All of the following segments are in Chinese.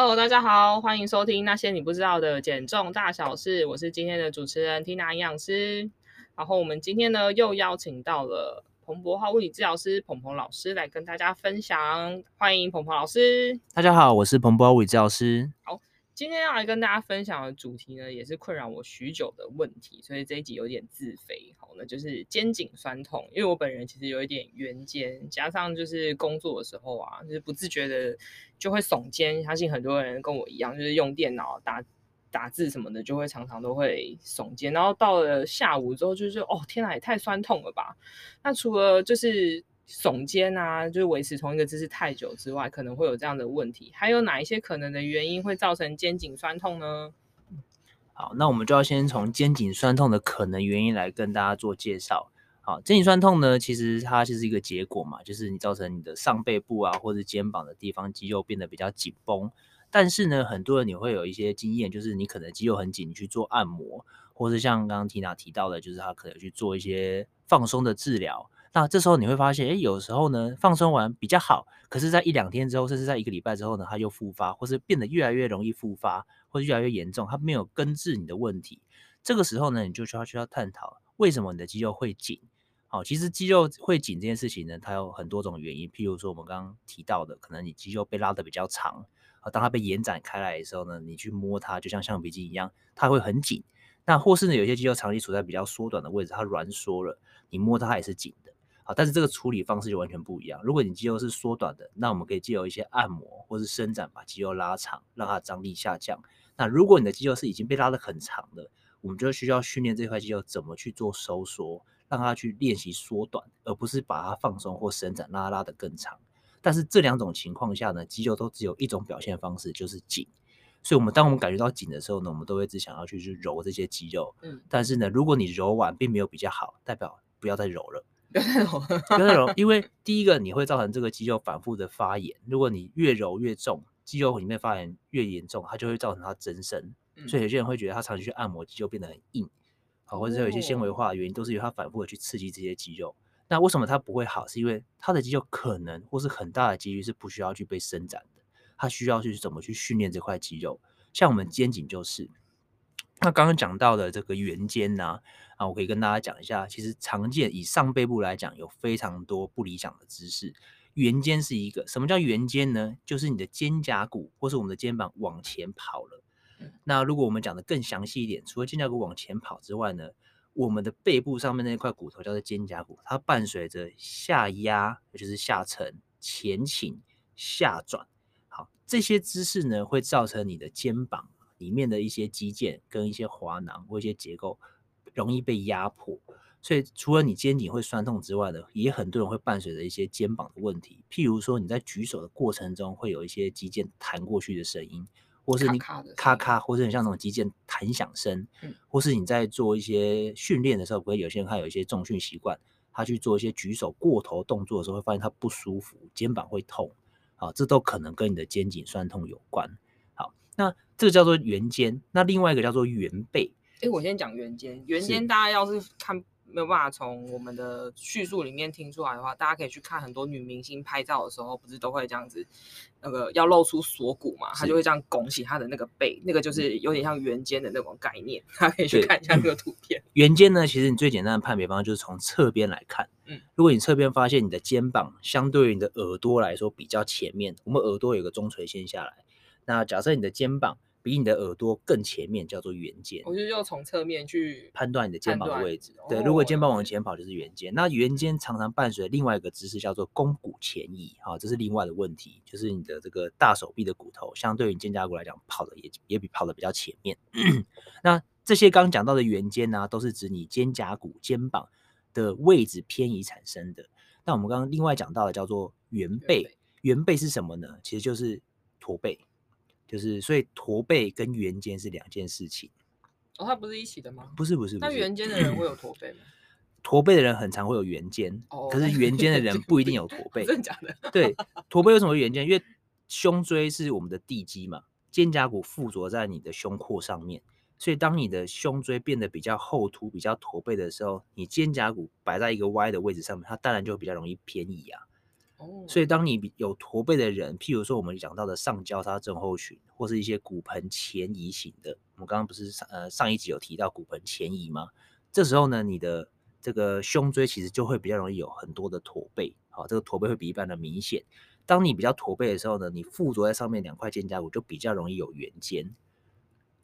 Hello，大家好，欢迎收听那些你不知道的减重大小事，我是今天的主持人 Tina 营养师。然后我们今天呢又邀请到了彭博浩物理治疗师彭彭老师来跟大家分享，欢迎彭彭老师。大家好，我是彭博浩物理治疗师。好。今天要来跟大家分享的主题呢，也是困扰我许久的问题，所以这一集有点自肥。好，那就是肩颈酸痛，因为我本人其实有一点圆肩，加上就是工作的时候啊，就是不自觉的就会耸肩。相信很多人跟我一样，就是用电脑打打字什么的，就会常常都会耸肩。然后到了下午之后，就是哦，天哪，也太酸痛了吧？那除了就是。耸肩啊，就是维持同一个姿势太久之外，可能会有这样的问题。还有哪一些可能的原因会造成肩颈酸痛呢？好，那我们就要先从肩颈酸痛的可能原因来跟大家做介绍。好，肩颈酸痛呢，其实它就是一个结果嘛，就是你造成你的上背部啊，或者肩膀的地方肌肉变得比较紧绷。但是呢，很多人你会有一些经验，就是你可能肌肉很紧，你去做按摩，或是像刚刚 Tina 提到的，就是他可能去做一些放松的治疗。那这时候你会发现，哎，有时候呢，放松完比较好，可是，在一两天之后，甚至在一个礼拜之后呢，它又复发，或是变得越来越容易复发，或者越来越严重，它没有根治你的问题。这个时候呢，你就需要需要探讨为什么你的肌肉会紧。好，其实肌肉会紧这件事情呢，它有很多种原因。譬如说我们刚刚提到的，可能你肌肉被拉得比较长，啊，当它被延展开来的时候呢，你去摸它，就像橡皮筋一样，它会很紧。那或是呢，有些肌肉长期处在比较缩短的位置，它挛缩了，你摸它也是紧的。好，但是这个处理方式就完全不一样。如果你肌肉是缩短的，那我们可以借由一些按摩或是伸展，把肌肉拉长，让它张力下降。那如果你的肌肉是已经被拉得很长的，我们就需要训练这块肌肉怎么去做收缩，让它去练习缩短，而不是把它放松或伸展，让它拉得更长。但是这两种情况下呢，肌肉都只有一种表现方式，就是紧。所以，我们当我们感觉到紧的时候呢，我们都会只想要去去揉这些肌肉。嗯，但是呢，如果你揉完并没有比较好，代表不要再揉了。不要再揉，不要再揉，因为第一个你会造成这个肌肉反复的发炎。如果你越揉越重，肌肉里面发炎越严重，它就会造成它增生。所以有些人会觉得他长期去按摩，肌肉变得很硬，好，或者是有一些纤维化的原因，都是由它反复的去刺激这些肌肉。那为什么它不会好？是因为它的肌肉可能或是很大的几率是不需要去被伸展的，它需要去怎么去训练这块肌肉。像我们肩颈就是。那刚刚讲到的这个圆肩呢，啊，我可以跟大家讲一下，其实常见以上背部来讲，有非常多不理想的姿势。圆肩是一个，什么叫圆肩呢？就是你的肩胛骨或是我们的肩膀往前跑了。那如果我们讲的更详细一点，除了肩胛骨往前跑之外呢，我们的背部上面那块骨头叫做肩胛骨，它伴随着下压，也就是下沉、前倾、下转。好，这些姿势呢，会造成你的肩膀。里面的一些肌腱跟一些滑囊或一些结构容易被压迫，所以除了你肩颈会酸痛之外呢，也很多人会伴随着一些肩膀的问题，譬如说你在举手的过程中会有一些肌腱弹过去的声音，或是你咔咔，咔，或是很像那种肌腱弹响声，或是你在做一些训练的时候，不会有些人他有一些重训习惯，他去做一些举手过头动作的时候，会发现他不舒服，肩膀会痛，啊，这都可能跟你的肩颈酸痛有关。好，那。这个叫做圆肩，那另外一个叫做圆背。哎，我先讲圆肩。圆肩大家要是看没有办法从我们的叙述里面听出来的话，大家可以去看很多女明星拍照的时候，不是都会这样子，那个要露出锁骨嘛，她就会这样拱起她的那个背，那个就是有点像圆肩的那种概念。大家可以去看一下这个图片。圆肩呢，其实你最简单的判别方式就是从侧边来看。嗯，如果你侧边发现你的肩膀相对于你的耳朵来说比较前面，我们耳朵有个中垂线下来，那假设你的肩膀。比你的耳朵更前面叫做圆肩，我就要从侧面去判断你的肩膀的位置。对，如果肩膀往前跑就是圆肩。那圆肩常常伴随另外一个姿势叫做肱骨前移，哈，这是另外的问题，就是你的这个大手臂的骨头相对于肩胛骨来讲，跑的也也比跑的比较前面。那这些刚讲到的圆肩呢，都是指你肩胛骨、肩膀的位置偏移产生的。那我们刚刚另外讲到的叫做圆背，圆背是什么呢？其实就是驼背。就是，所以驼背跟圆肩是两件事情。哦，它不是一起的吗？不是，不是，不是。那圆肩的人会有驼背吗？驼背的人很常会有圆肩，哦，可是圆肩的人不一定有驼 背。真的假的？对，驼背为什么会圆肩？因为胸椎是我们的地基嘛，肩胛骨附着在你的胸廓上面，所以当你的胸椎变得比较后凸、比较驼背的时候，你肩胛骨摆在一个歪的位置上面，它当然就比较容易偏移啊。哦，所以当你有驼背的人，譬如说我们讲到的上交叉症候群，或是一些骨盆前移型的，我们刚刚不是上呃上一集有提到骨盆前移吗？这时候呢，你的这个胸椎其实就会比较容易有很多的驼背，好，这个驼背会比一般的明显。当你比较驼背的时候呢，你附着在上面两块肩胛骨就比较容易有圆肩。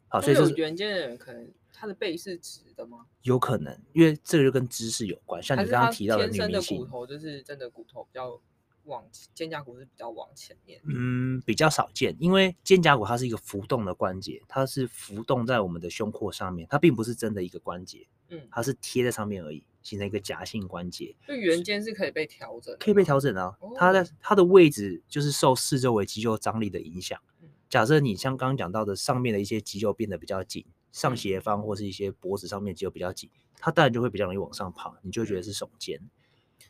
好，所以有圆肩的人可能他的背是直的吗？有可能，因为这个就跟姿势有关。像你刚刚提到的女明星，骨头就是真的骨头比较往肩胛骨是比较往前面。嗯，比较少见，因为肩胛骨它是一个浮动的关节，它是浮动在我们的胸廓上面，它并不是真的一个关节。嗯，它是贴在上面而已，形成一个夹性关节。就圆肩是可以被调整，可以被调整啊。哦、它的它的位置就是受四周围肌肉张力的影响。假设你像刚刚讲到的上面的一些肌肉变得比较紧。上斜方或是一些脖子上面肌肉比较紧，它当然就会比较容易往上爬，你就会觉得是耸肩。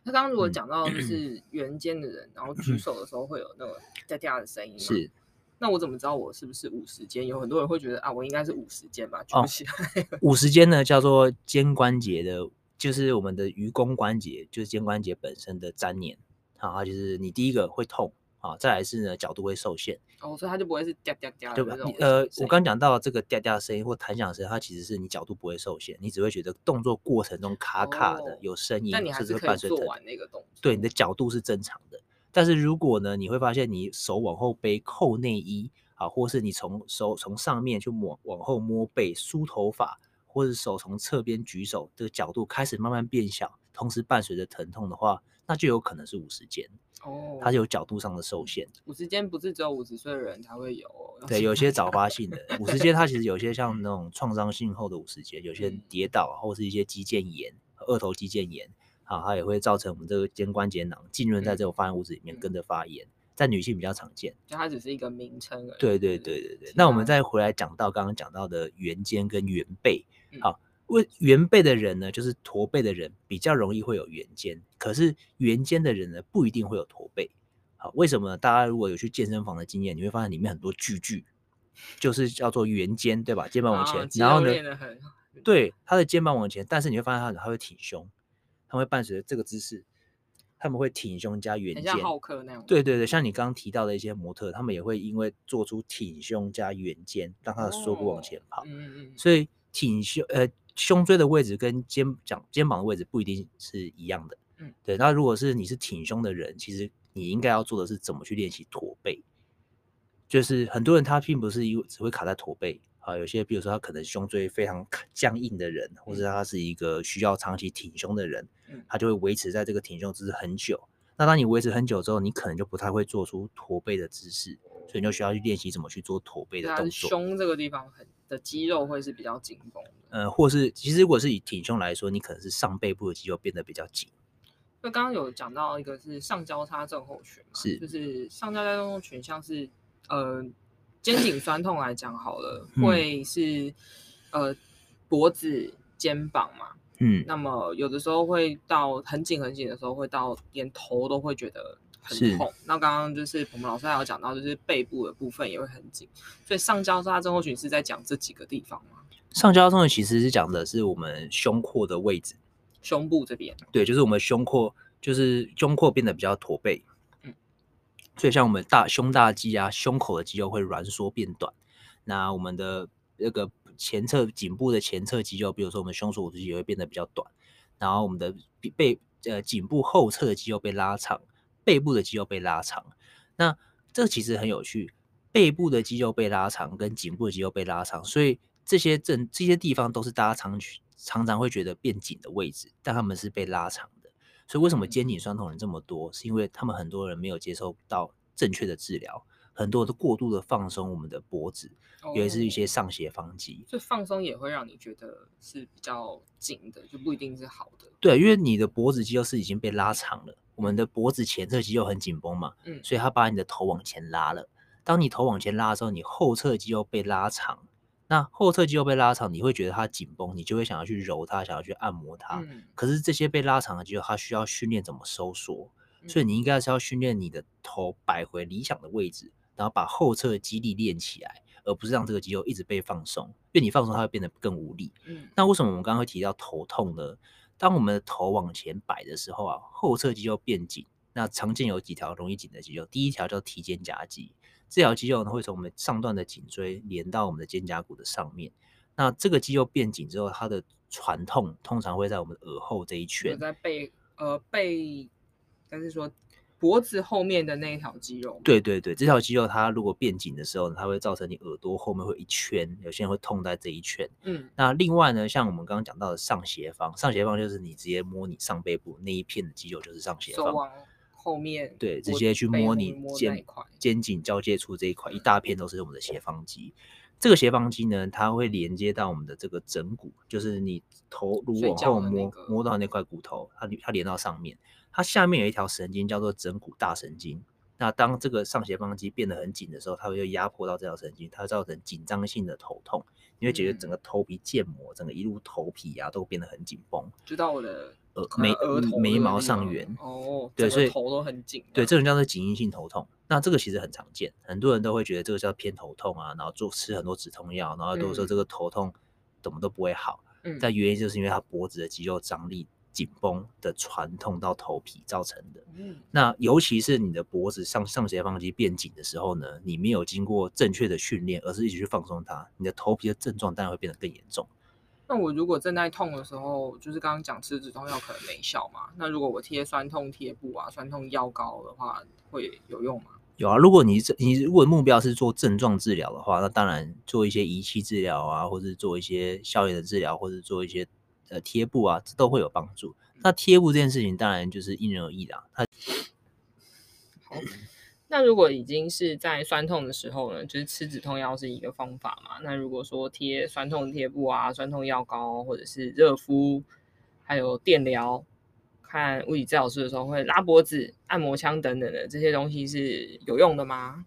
那刚刚如果讲到就是圆肩的人，嗯、然后举手的时候会有那个哒哒的声音，是。那我怎么知道我是不是五十肩？有很多人会觉得啊，我应该是五十肩吧，举不起来。五十肩呢，叫做肩关节的，就是我们的盂肱关节，就是肩关节本身的粘连。好，就是你第一个会痛。啊，再来是呢，角度会受限哦，所以它就不会是嗲嗲嗲，对吧？呃，我刚讲到这个嗲嗲声音或弹响声，它其实是你角度不会受限，你只会觉得动作过程中卡卡的，哦、有声音，但你还是可以做完那个动作。对，你的角度是正常的，但是如果呢，你会发现你手往后背扣内衣啊，或是你从手从上面去摸往后摸背梳头发，或者手从侧边举手，这个角度开始慢慢变小，同时伴随着疼痛的话，那就有可能是五十肩。哦，它是有角度上的受限。五十肩不是只有五十岁的人才会有，对，有些早发性的 五十肩，它其实有些像那种创伤性后的五十肩，有些人跌倒或是一些肌腱炎、二头肌腱炎，啊，它也会造成我们这个肩关节囊浸润在这种发炎物质里面跟着发炎，在女性比较常见。就它只是一个名称而已。对对对对对。那我们再回来讲到刚刚讲到的圆肩跟圆背，好。为圆背的人呢，就是驼背的人比较容易会有圆肩，可是圆肩的人呢，不一定会有驼背。好，为什么呢？大家如果有去健身房的经验，你会发现里面很多巨巨，就是叫做圆肩，对吧？肩膀往前，啊、然后呢，对，他的肩膀往前，但是你会发现他他会挺胸，他会伴随着这个姿势，他们会挺胸加圆肩，像浩克那样。对对对，像你刚刚提到的一些模特，他们也会因为做出挺胸加圆肩，让他的锁骨往前跑。嗯、哦、嗯，所以挺胸呃。胸椎的位置跟肩讲肩膀的位置不一定是一样的，嗯，对。那如果是你是挺胸的人，其实你应该要做的是怎么去练习驼背。就是很多人他并不是一只会卡在驼背啊，有些比如说他可能胸椎非常僵硬的人，或者他是一个需要长期挺胸的人，他就会维持在这个挺胸姿势很久。那当你维持很久之后，你可能就不太会做出驼背的姿势，所以你就需要去练习怎么去做驼背的动作。胸这个地方很的肌肉会是比较紧绷的。呃，或是其实如果是以挺胸来说，你可能是上背部的肌肉变得比较紧。那刚刚有讲到一个是上交叉症候群嘛，是就是上交叉症候群，像是呃肩颈酸痛来讲好了，会是呃脖子、肩膀嘛，嗯，那么有的时候会到很紧很紧的时候，会到连头都会觉得。很痛。那刚刚就是我们老师还有讲到，就是背部的部分也会很紧，所以上交叉症候群是在讲这几个地方吗？上交叉症候群其实是讲的是我们胸廓的位置，胸部这边。对，就是我们胸廓，就是胸廓变得比较驼背。嗯，所以像我们大胸大肌啊，胸口的肌肉会挛缩变短。那我们的那个前侧颈部的前侧肌肉，比如说我们胸锁骨肌也会变得比较短。然后我们的背呃颈部后侧的肌肉被拉长。背部的肌肉被拉长，那这其实很有趣。背部的肌肉被拉长，跟颈部的肌肉被拉长，所以这些正这些地方都是大家常常常会觉得变紧的位置，但他们是被拉长的。所以为什么肩颈酸痛人这么多？是因为他们很多人没有接受到正确的治疗，很多都过度的放松我们的脖子，尤其是一些上斜方肌。所以放松也会让你觉得是比较紧的，就不一定是好的。对，因为你的脖子肌肉是已经被拉长了。我们的脖子前侧肌肉很紧绷嘛，嗯，所以它把你的头往前拉了。当你头往前拉的时候，你后侧肌肉被拉长。那后侧肌肉被拉长，你会觉得它紧绷，你就会想要去揉它，想要去按摩它。嗯，可是这些被拉长的肌肉，它需要训练怎么收缩。所以你应该是要训练你的头摆回理想的位置，然后把后侧的肌力练起来，而不是让这个肌肉一直被放松。因为你放松，它会变得更无力。嗯，那为什么我们刚刚会提到头痛呢？当我们的头往前摆的时候啊，后侧肌肉变紧，那常见有几条容易紧的肌肉，第一条叫提肩胛肌，这条肌肉呢会从我们上段的颈椎连到我们的肩胛骨的上面。那这个肌肉变紧之后，它的传痛通常会在我们耳后这一圈，在背呃背，但是说。脖子后面的那一条肌肉，对对对，这条肌肉它如果变紧的时候，它会造成你耳朵后面会一圈，有些人会痛在这一圈。嗯，那另外呢，像我们刚刚讲到的上斜方，上斜方就是你直接摸你上背部那一片的肌肉，就是上斜方。后面，对，直接去摸你肩肩颈交界处这一块，一大片都是我们的斜方肌。这个斜方肌呢，它会连接到我们的这个枕骨，就是你头如果往后摸、那个、摸到那块骨头，它它连到上面。它下面有一条神经叫做枕骨大神经。那当这个上斜方肌变得很紧的时候，它会就压迫到这条神经，它会造成紧张性的头痛。你会觉得整个头皮腱膜，整个一路头皮啊都变得很紧绷，知道我的耳眉额头眉毛上缘哦，对，所以头都很紧。对，这种叫做紧硬性头痛。那这个其实很常见，很多人都会觉得这个叫偏头痛啊，然后做吃很多止痛药，然后都说这个头痛怎么都不会好。嗯，但原因就是因为他脖子的肌肉张力。紧绷的传痛到头皮造成的，嗯，那尤其是你的脖子上上斜方肌变紧的时候呢，你没有经过正确的训练，而是一直去放松它，你的头皮的症状当然会变得更严重。那我如果正在痛的时候，就是刚刚讲吃止痛药可能没效嘛？那如果我贴酸痛贴布啊、酸痛药膏的话，会有用吗？有啊，如果你这你如果目标是做症状治疗的话，那当然做一些仪器治疗啊，或者做一些消炎的治疗，或者做一些。呃，贴布啊，这都会有帮助。那贴布这件事情，当然就是因人而异啦。它好，那如果已经是在酸痛的时候呢，就是吃止痛药是一个方法嘛？那如果说贴酸痛贴布啊、酸痛药膏，或者是热敷，还有电疗，看物理治疗师的时候会拉脖子、按摩枪等等的这些东西是有用的吗？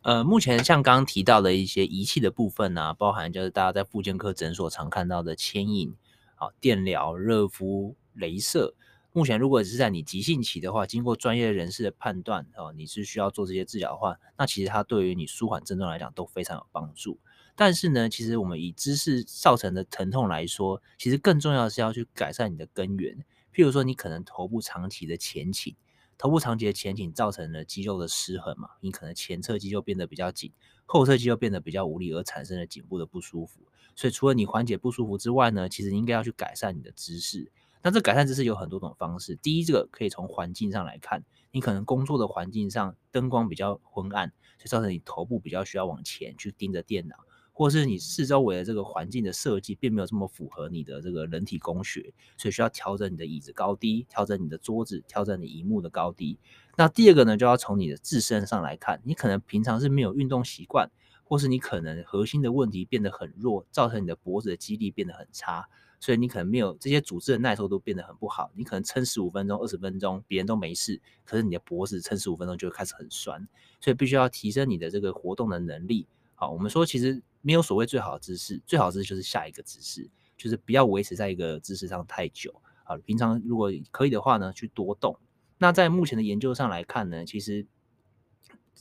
呃，目前像刚刚提到的一些仪器的部分啊，包含就是大家在复健科诊所常看到的牵引。好，电疗、热敷、镭射，目前如果是在你急性期的话，经过专业人士的判断，哦，你是需要做这些治疗的话，那其实它对于你舒缓症状来讲都非常有帮助。但是呢，其实我们以姿势造成的疼痛来说，其实更重要的是要去改善你的根源。譬如说，你可能头部长期的前倾，头部长期前倾造成了肌肉的失衡嘛，你可能前侧肌肉变得比较紧，后侧肌肉变得比较无力，而产生了颈部的不舒服。所以除了你缓解不舒服之外呢，其实你应该要去改善你的姿势。那这改善姿势有很多种方式。第一，这个可以从环境上来看，你可能工作的环境上灯光比较昏暗，就造成你头部比较需要往前去盯着电脑，或是你四周围的这个环境的设计并没有这么符合你的这个人体工学，所以需要调整你的椅子高低，调整你的桌子，调整你萤幕的高低。那第二个呢，就要从你的自身上来看，你可能平常是没有运动习惯。或是你可能核心的问题变得很弱，造成你的脖子的肌力变得很差，所以你可能没有这些组织的耐受度变得很不好。你可能撑十五分钟、二十分钟，别人都没事，可是你的脖子撑十五分钟就会开始很酸，所以必须要提升你的这个活动的能力。好，我们说其实没有所谓最好的姿势，最好的姿势就是下一个姿势，就是不要维持在一个姿势上太久。好，平常如果可以的话呢，去多动。那在目前的研究上来看呢，其实。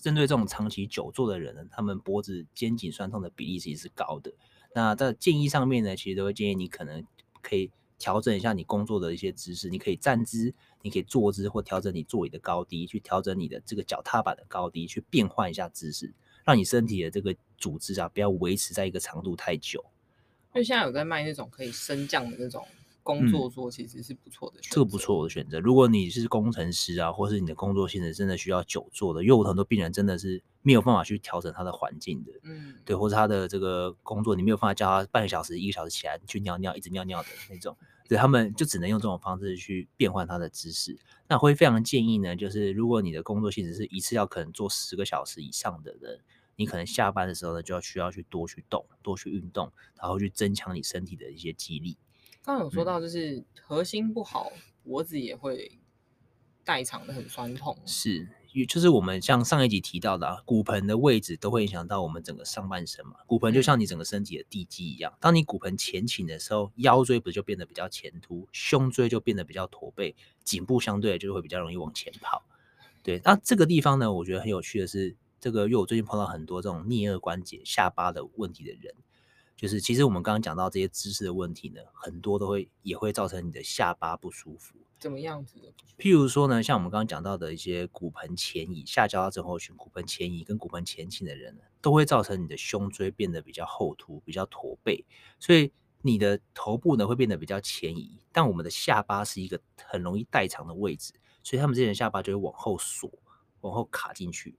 针对这种长期久坐的人呢，他们脖子肩颈酸痛的比例其实是高的。那在建议上面呢，其实都会建议你可能可以调整一下你工作的一些姿势，你可以站姿，你可以坐姿，或调整你座椅的高低，去调整你的这个脚踏板的高低，去变换一下姿势，让你身体的这个组织啊不要维持在一个长度太久。因为现在有在卖那种可以升降的那种。工作桌其实是不错的选择，这个不错的选择。如果你是工程师啊，或是你的工作性质真的需要久坐的，因为有很多病人真的是没有办法去调整他的环境的，嗯，对，或者他的这个工作，你没有办法叫他半个小时、一个小时起来去尿尿，一直尿尿的那种，对，他们就只能用这种方式去变换他的姿势。那会非常建议呢，就是如果你的工作性质是一次要可能做十个小时以上的人，你可能下班的时候呢，就要需要去多去动、多去运动，然后去增强你身体的一些肌力。刚刚有说到，就是核心不好，嗯、脖子也会代偿的很酸痛。是，就是我们像上一集提到的，啊，骨盆的位置都会影响到我们整个上半身嘛。骨盆就像你整个身体的地基一样，当你骨盆前倾的时候，腰椎不就变得比较前凸，胸椎就变得比较驼背，颈部相对就会比较容易往前跑。对，那这个地方呢，我觉得很有趣的是，这个因为我最近碰到很多这种颞颌关节、下巴的问题的人。就是其实我们刚刚讲到这些姿势的问题呢，很多都会也会造成你的下巴不舒服。怎么样子的？譬如说呢，像我们刚刚讲到的一些骨盆前移、下交叉症候群、骨盆前移跟骨盆前倾的人呢，都会造成你的胸椎变得比较后凸、比较驼背，所以你的头部呢会变得比较前移。但我们的下巴是一个很容易代偿的位置，所以他们这些人下巴就会往后锁、往后卡进去。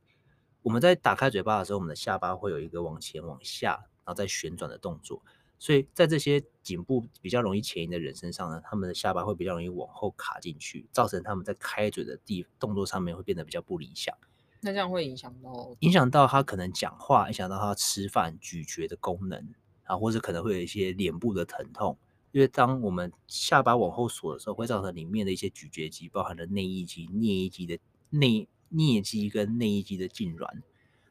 我们在打开嘴巴的时候，我们的下巴会有一个往前往下，然后再旋转的动作。所以在这些颈部比较容易前移的人身上呢，他们的下巴会比较容易往后卡进去，造成他们在开嘴的地动作上面会变得比较不理想。那这样会影响到影响到他可能讲话，影响到他吃饭咀嚼的功能啊，或者可能会有一些脸部的疼痛。因为当我们下巴往后锁的时候，会造成里面的一些咀嚼肌，包含了内翼肌、颞翼肌的内颞肌跟内翼肌的痉挛。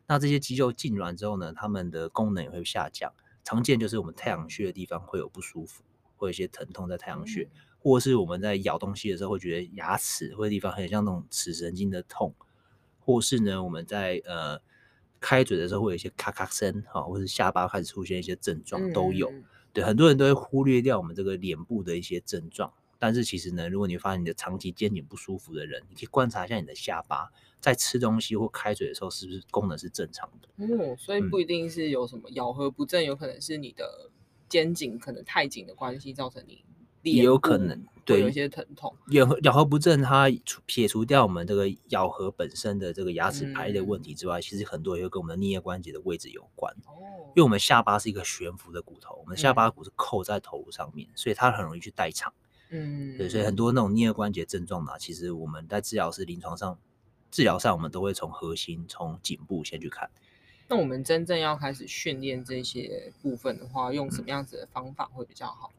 那这些肌肉痉挛之后呢，它们的功能也会下降。常见就是我们太阳穴的地方会有不舒服，会有一些疼痛在太阳穴，或者是我们在咬东西的时候会觉得牙齿或者地方很像那种齿神经的痛，或是呢我们在呃开嘴的时候会有一些咔咔声，哈，或是下巴开始出现一些症状都有。对，很多人都会忽略掉我们这个脸部的一些症状，但是其实呢，如果你发现你的长期肩颈不舒服的人，你可以观察一下你的下巴。在吃东西或开嘴的时候，是不是功能是正常的？哦，所以不一定是有什么咬合不正，嗯、有可能是你的肩颈可能太紧的关系，造成你也有可能对有一些疼痛。咬合咬合不正，它撇除掉我们这个咬合本身的这个牙齿排列的问题之外，嗯、其实很多也会跟我们的颞颌关节的位置有关。哦，因为我们下巴是一个悬浮的骨头，我们下巴骨是扣在头颅上面，嗯、所以它很容易去代偿。嗯，对，所以很多那种颞颌关节症状呢，其实我们在治疗师临床上。治疗上，我们都会从核心、从颈部先去看。那我们真正要开始训练这些部分的话，用什么样子的方法会比较好？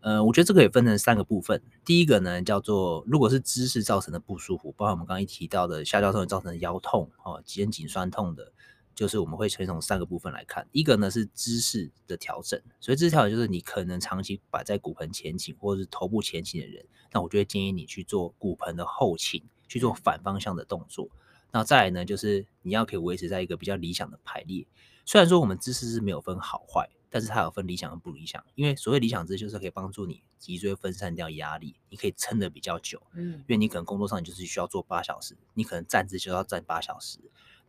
嗯、呃，我觉得这个也分成三个部分。第一个呢，叫做如果是姿势造成的不舒服，包括我们刚刚一提到的下交叉造成的腰痛、哦肩颈酸痛的，就是我们会先从三个部分来看。一个呢是姿势的调整，所以姿势调整就是你可能长期摆在骨盆前倾或者是头部前倾的人，那我就会建议你去做骨盆的后倾。去做反方向的动作，那再来呢，就是你要可以维持在一个比较理想的排列。虽然说我们姿势是没有分好坏，但是它有分理想和不理想。因为所谓理想姿势就是可以帮助你脊椎分散掉压力，你可以撑得比较久。嗯，因为你可能工作上你就是需要做八小时，你可能站姿就要站八小时。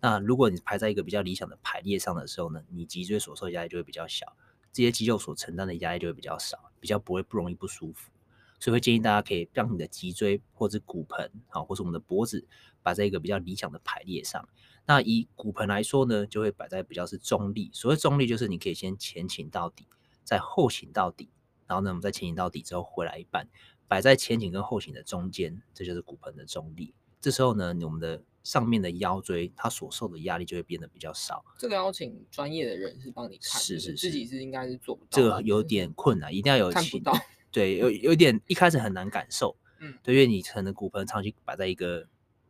那如果你排在一个比较理想的排列上的时候呢，你脊椎所受的压力就会比较小，这些肌肉所承担的压力就会比较少，比较不会不容易不舒服。所以会建议大家可以让你的脊椎或者骨盆，好，或是我们的脖子摆在一个比较理想的排列上。那以骨盆来说呢，就会摆在比较是中立。所谓中立，就是你可以先前倾到底，再后倾到底，然后呢，我们再前倾到底之后回来一半，摆在前倾跟后倾的中间，这就是骨盆的中立。这时候呢，我们的上面的腰椎它所受的压力就会变得比较少。这个要请专业的人士帮你看，是是是，自己是应该是做不到。这个有点困难，一定要有看不到。对，有有点一开始很难感受，嗯，对，因为你可能骨盆长期摆在一个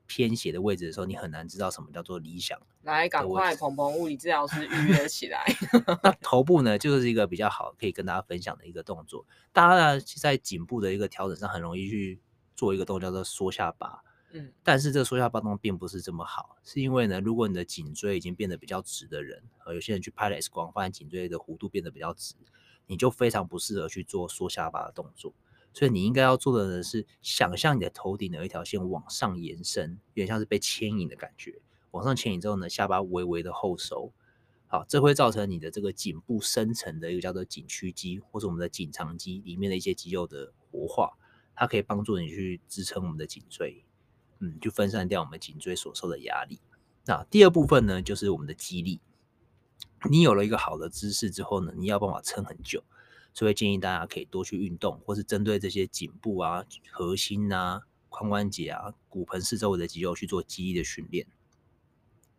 偏斜的位置的时候，你很难知道什么叫做理想。来，赶快鹏鹏物理治疗师预约起来。那头部呢，就是一个比较好可以跟大家分享的一个动作。大家呢，在颈部的一个调整上，很容易去做一个动作叫做缩下巴，但是这个缩下巴动并不是这么好，是因为呢，如果你的颈椎已经变得比较直的人，呃，有些人去拍了 X 光，发现颈椎的弧度变得比较直。你就非常不适合去做缩下巴的动作，所以你应该要做的呢是想象你的头顶有一条线往上延伸，有点像是被牵引的感觉。往上牵引之后呢，下巴微微的后收，好，这会造成你的这个颈部深层的一个叫做颈屈肌，或者我们的颈长肌里面的一些肌肉的活化，它可以帮助你去支撑我们的颈椎，嗯，就分散掉我们颈椎所受的压力。那第二部分呢，就是我们的肌力。你有了一个好的姿势之后呢，你要办法撑很久，所以建议大家可以多去运动，或是针对这些颈部啊、核心啊、髋关节啊、骨盆四周围的肌肉去做肌力的训练。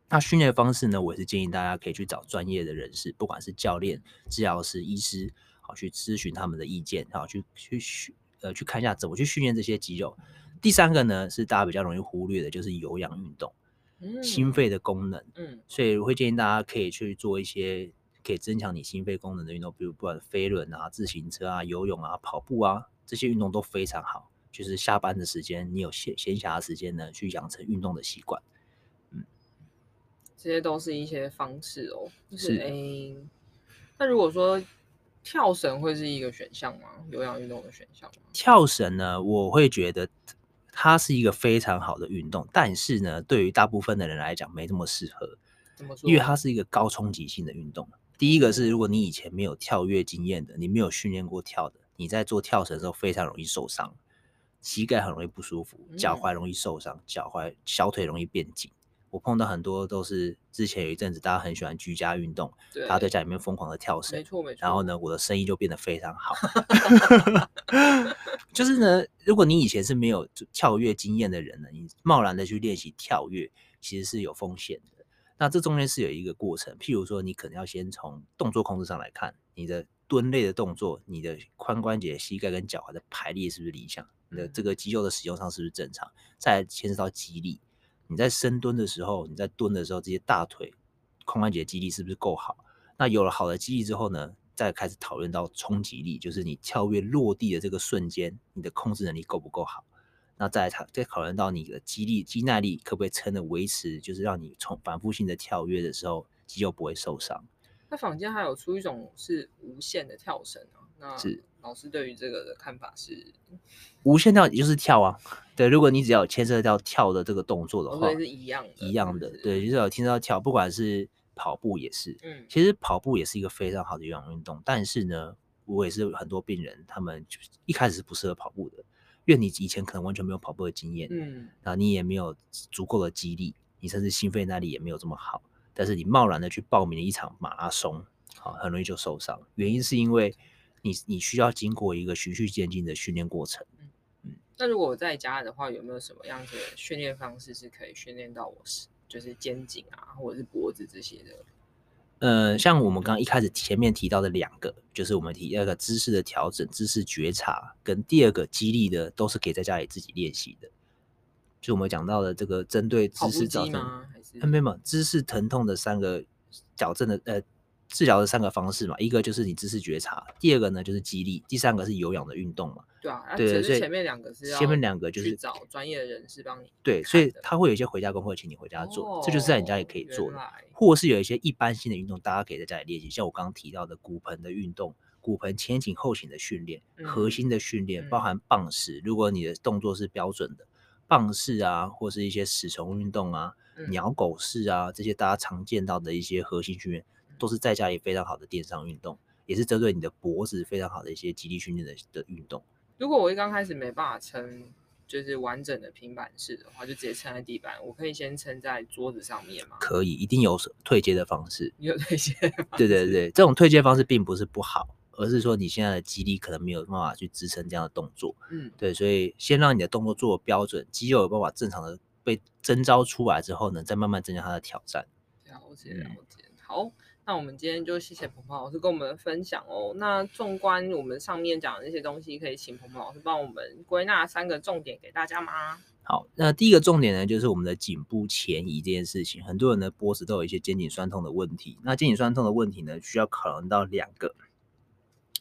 那训练方式呢，我也是建议大家可以去找专业的人士，不管是教练、治疗师、医师，好去咨询他们的意见，好去去训呃去看一下怎么去训练这些肌肉。第三个呢，是大家比较容易忽略的，就是有氧运动。心肺的功能，嗯，所以我会建议大家可以去做一些可以增强你心肺功能的运动，比如不管飞轮啊、自行车啊、游泳啊、跑步啊，这些运动都非常好。就是下班的时间，你有闲闲暇的时间呢，去养成运动的习惯。嗯，这些都是一些方式哦。就是，哎，那如果说跳绳会是一个选项吗？有氧运动的选项吗？跳绳呢，我会觉得它是一个非常好的运动，但是呢，对于大部分的人来讲没这么适合。因为它是一个高冲击性的运动。第一个是，如果你以前没有跳跃经验的，你没有训练过跳的，你在做跳绳的时候非常容易受伤，膝盖很容易不舒服，脚踝容易受伤，脚踝、小腿容易变紧。我碰到很多都是之前有一阵子大家很喜欢居家运动，大家在家里面疯狂的跳绳，没错没错。然后呢，我的生意就变得非常好。就是呢，如果你以前是没有跳跃经验的人呢，你贸然的去练习跳跃，其实是有风险的。那这中间是有一个过程，譬如说，你可能要先从动作控制上来看，你的蹲类的动作，你的髋关节、膝盖跟脚踝的排列是不是理想？你的这个肌肉的使用上是不是正常？再牵涉到肌力。你在深蹲的时候，你在蹲的时候，这些大腿、髋关节肌力是不是够好？那有了好的肌力之后呢，再开始讨论到冲击力，就是你跳跃落地的这个瞬间，你的控制能力够不够好？那再讨再考虑到你的肌力、肌耐力可不可以撑的维持，就是让你从反复性的跳跃的时候，肌肉不会受伤。那坊间还有出一种是无限的跳绳，那是。老师对于这个的看法是，无限跳也就是跳啊，对，如果你只要牵涉到跳的这个动作的话，是一样的，一样的，对，就是有牵涉到跳，不管是跑步也是，嗯，其实跑步也是一个非常好的有氧运动，但是呢，我也是很多病人，他们就一开始是不适合跑步的，因为你以前可能完全没有跑步的经验，嗯，然后你也没有足够的肌力，你甚至心肺耐力也没有这么好，但是你贸然的去报名了一场马拉松，好，很容易就受伤，原因是因为。你你需要经过一个循序渐进的训练过程。嗯嗯，那如果我在家的话，有没有什么样子的训练方式是可以训练到我是就是肩颈啊，或者是脖子这些的？呃，像我们刚刚一开始前面提到的两个，就是我们提那个姿势的调整、姿势觉察，跟第二个肌力的，都是可以在家里自己练习的。就我们讲到的这个针对姿势矫正吗？还是没有姿势疼痛的三个矫正的呃。治疗的三个方式嘛，一个就是你知识觉察，第二个呢就是激励，第三个是有氧的运动嘛。对啊，对，所以前面两个是要前面两个就是找专业的人士帮你。对，所以他会有一些回家功课，请你回家做，哦，这就是在你家也可以做的。或是有一些一般性的运动，大家可以在家里练习，像我刚刚提到的骨盆的运动，骨盆前倾后倾的训练，核心的训练，嗯，包含棒式。如果你的动作是标准的棒式啊，或是一些死虫运动啊，嗯，鸟狗式啊，这些大家常见到的一些核心训练。都是在家里非常好的电商运动，也是针对你的脖子非常好的一些肌力训练的的运动。如果我一刚开始没办法撑，就是完整的平板式的话，就直接撑在地板。我可以先撑在桌子上面吗？可以，一定有退阶的方式。有退阶？对对对，这种退阶方式并不是不好，而是说你现在的肌力可能没有办法去支撑这样的动作。嗯，对，所以先让你的动作做标准，肌肉有办法正常的被征召出来之后呢，再慢慢增加它的挑战。了解了解，嗯、好。那我们今天就谢谢鹏鹏老师跟我们分享哦。那纵观我们上面讲的那些东西，可以请鹏鹏老师帮我们归纳三个重点给大家吗？好，那第一个重点呢，就是我们的颈部前移这件事情。很多人的脖子都有一些肩颈酸痛的问题。那肩颈酸痛的问题呢，需要考量到两个，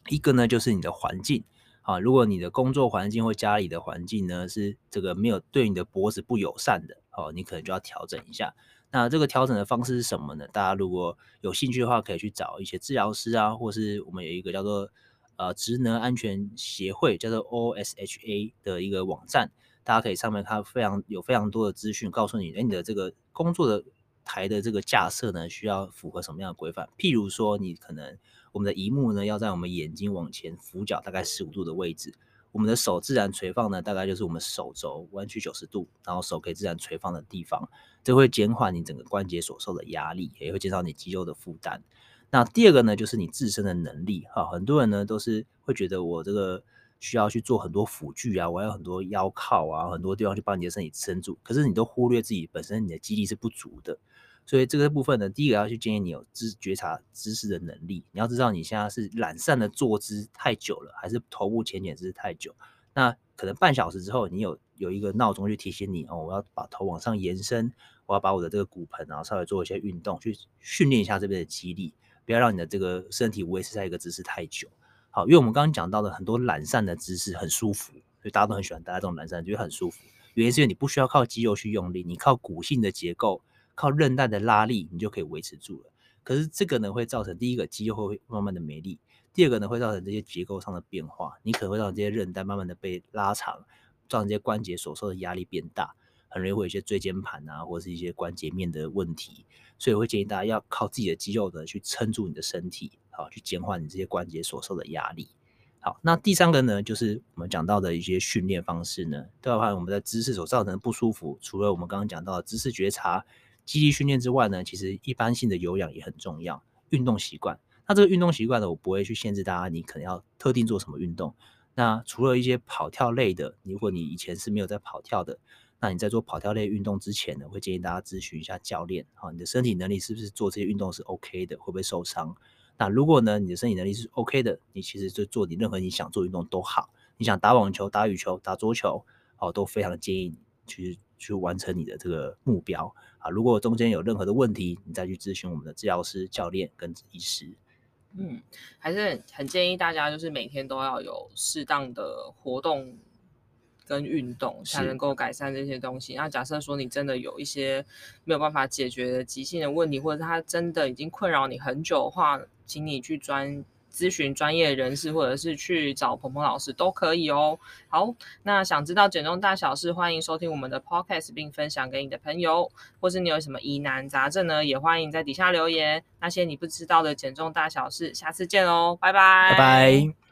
一个呢就是你的环境啊，如果你的工作环境或家里的环境呢是这个没有对你的脖子不友善的，哦，你可能就要调整一下。那这个调整的方式是什么呢？大家如果有兴趣的话，可以去找一些治疗师啊，或是我们有一个叫做呃职能安全协会，叫做 OSHA 的一个网站，大家可以上面看非常有非常多的资讯，告诉你，哎，你的这个工作的台的这个架设呢，需要符合什么样的规范？譬如说，你可能我们的荧幕呢，要在我们眼睛往前俯角大概十五度的位置。我们的手自然垂放呢，大概就是我们手肘弯曲九十度，然后手可以自然垂放的地方，这会减缓你整个关节所受的压力，也会减少你肌肉的负担。那第二个呢，就是你自身的能力哈，很多人呢都是会觉得我这个需要去做很多辅具啊，我还有很多腰靠啊，很多地方去帮你的身体撑住，可是你都忽略自己本身你的肌力是不足的。所以这个部分呢，第一个要去建议你有知觉察姿势的能力。你要知道你现在是懒散的坐姿太久了，还是头部前倾姿势太久。那可能半小时之后，你有有一个闹钟去提醒你哦，我要把头往上延伸，我要把我的这个骨盆然后稍微做一些运动，去训练一下这边的肌力，不要让你的这个身体维持在一个姿势太久。好，因为我们刚刚讲到的很多懒散的姿势很舒服，所以大家都很喜欢待在这种懒散，觉得很舒服。原因是因为你不需要靠肌肉去用力，你靠骨性的结构。靠韧带的拉力，你就可以维持住了。可是这个呢，会造成第一个肌肉会慢慢的没力，第二个呢，会造成这些结构上的变化，你可能会让这些韧带慢慢的被拉长，造成这些关节所受的压力变大，很容易会有一些椎间盘啊，或是一些关节面的问题。所以我会建议大家要靠自己的肌肉呢去撑住你的身体，好，去减缓你这些关节所受的压力。好，那第三个呢，就是我们讲到的一些训练方式呢，包括我们在姿势所造成的不舒服，除了我们刚刚讲到的姿势觉察、肌力训练之外呢，其实一般性的有氧也很重要。运动习惯，那这个运动习惯呢，我不会去限制大家，你可能要特定做什么运动。那除了一些跑跳类的，如果你以前是没有在跑跳的。那你在做跑跳类运动之前呢，会建议大家咨询一下教练，啊，你的身体能力是不是做这些运动是 OK 的，会不会受伤？那如果呢，你的身体能力是 OK 的，你其实就做你任何你想做运动都好。你想打网球、打羽球、打桌球，哦，都非常建议你去去完成你的这个目标啊。如果中间有任何的问题，你再去咨询我们的治疗师、教练跟医师。嗯，还是很很建议大家，就是每天都要有适当的活动。跟运动才能够改善这些东西。那假设说你真的有一些没有办法解决的急性的问题，或者它真的已经困扰你很久的话，请你去专咨询专业人士，或者是去找鹏鹏老师都可以哦。好，那想知道减重大小事，欢迎收听我们的 podcast，并分享给你的朋友，或是你有什么疑难杂症呢，也欢迎在底下留言。那些你不知道的减重大小事，下次见哦，拜拜，拜拜。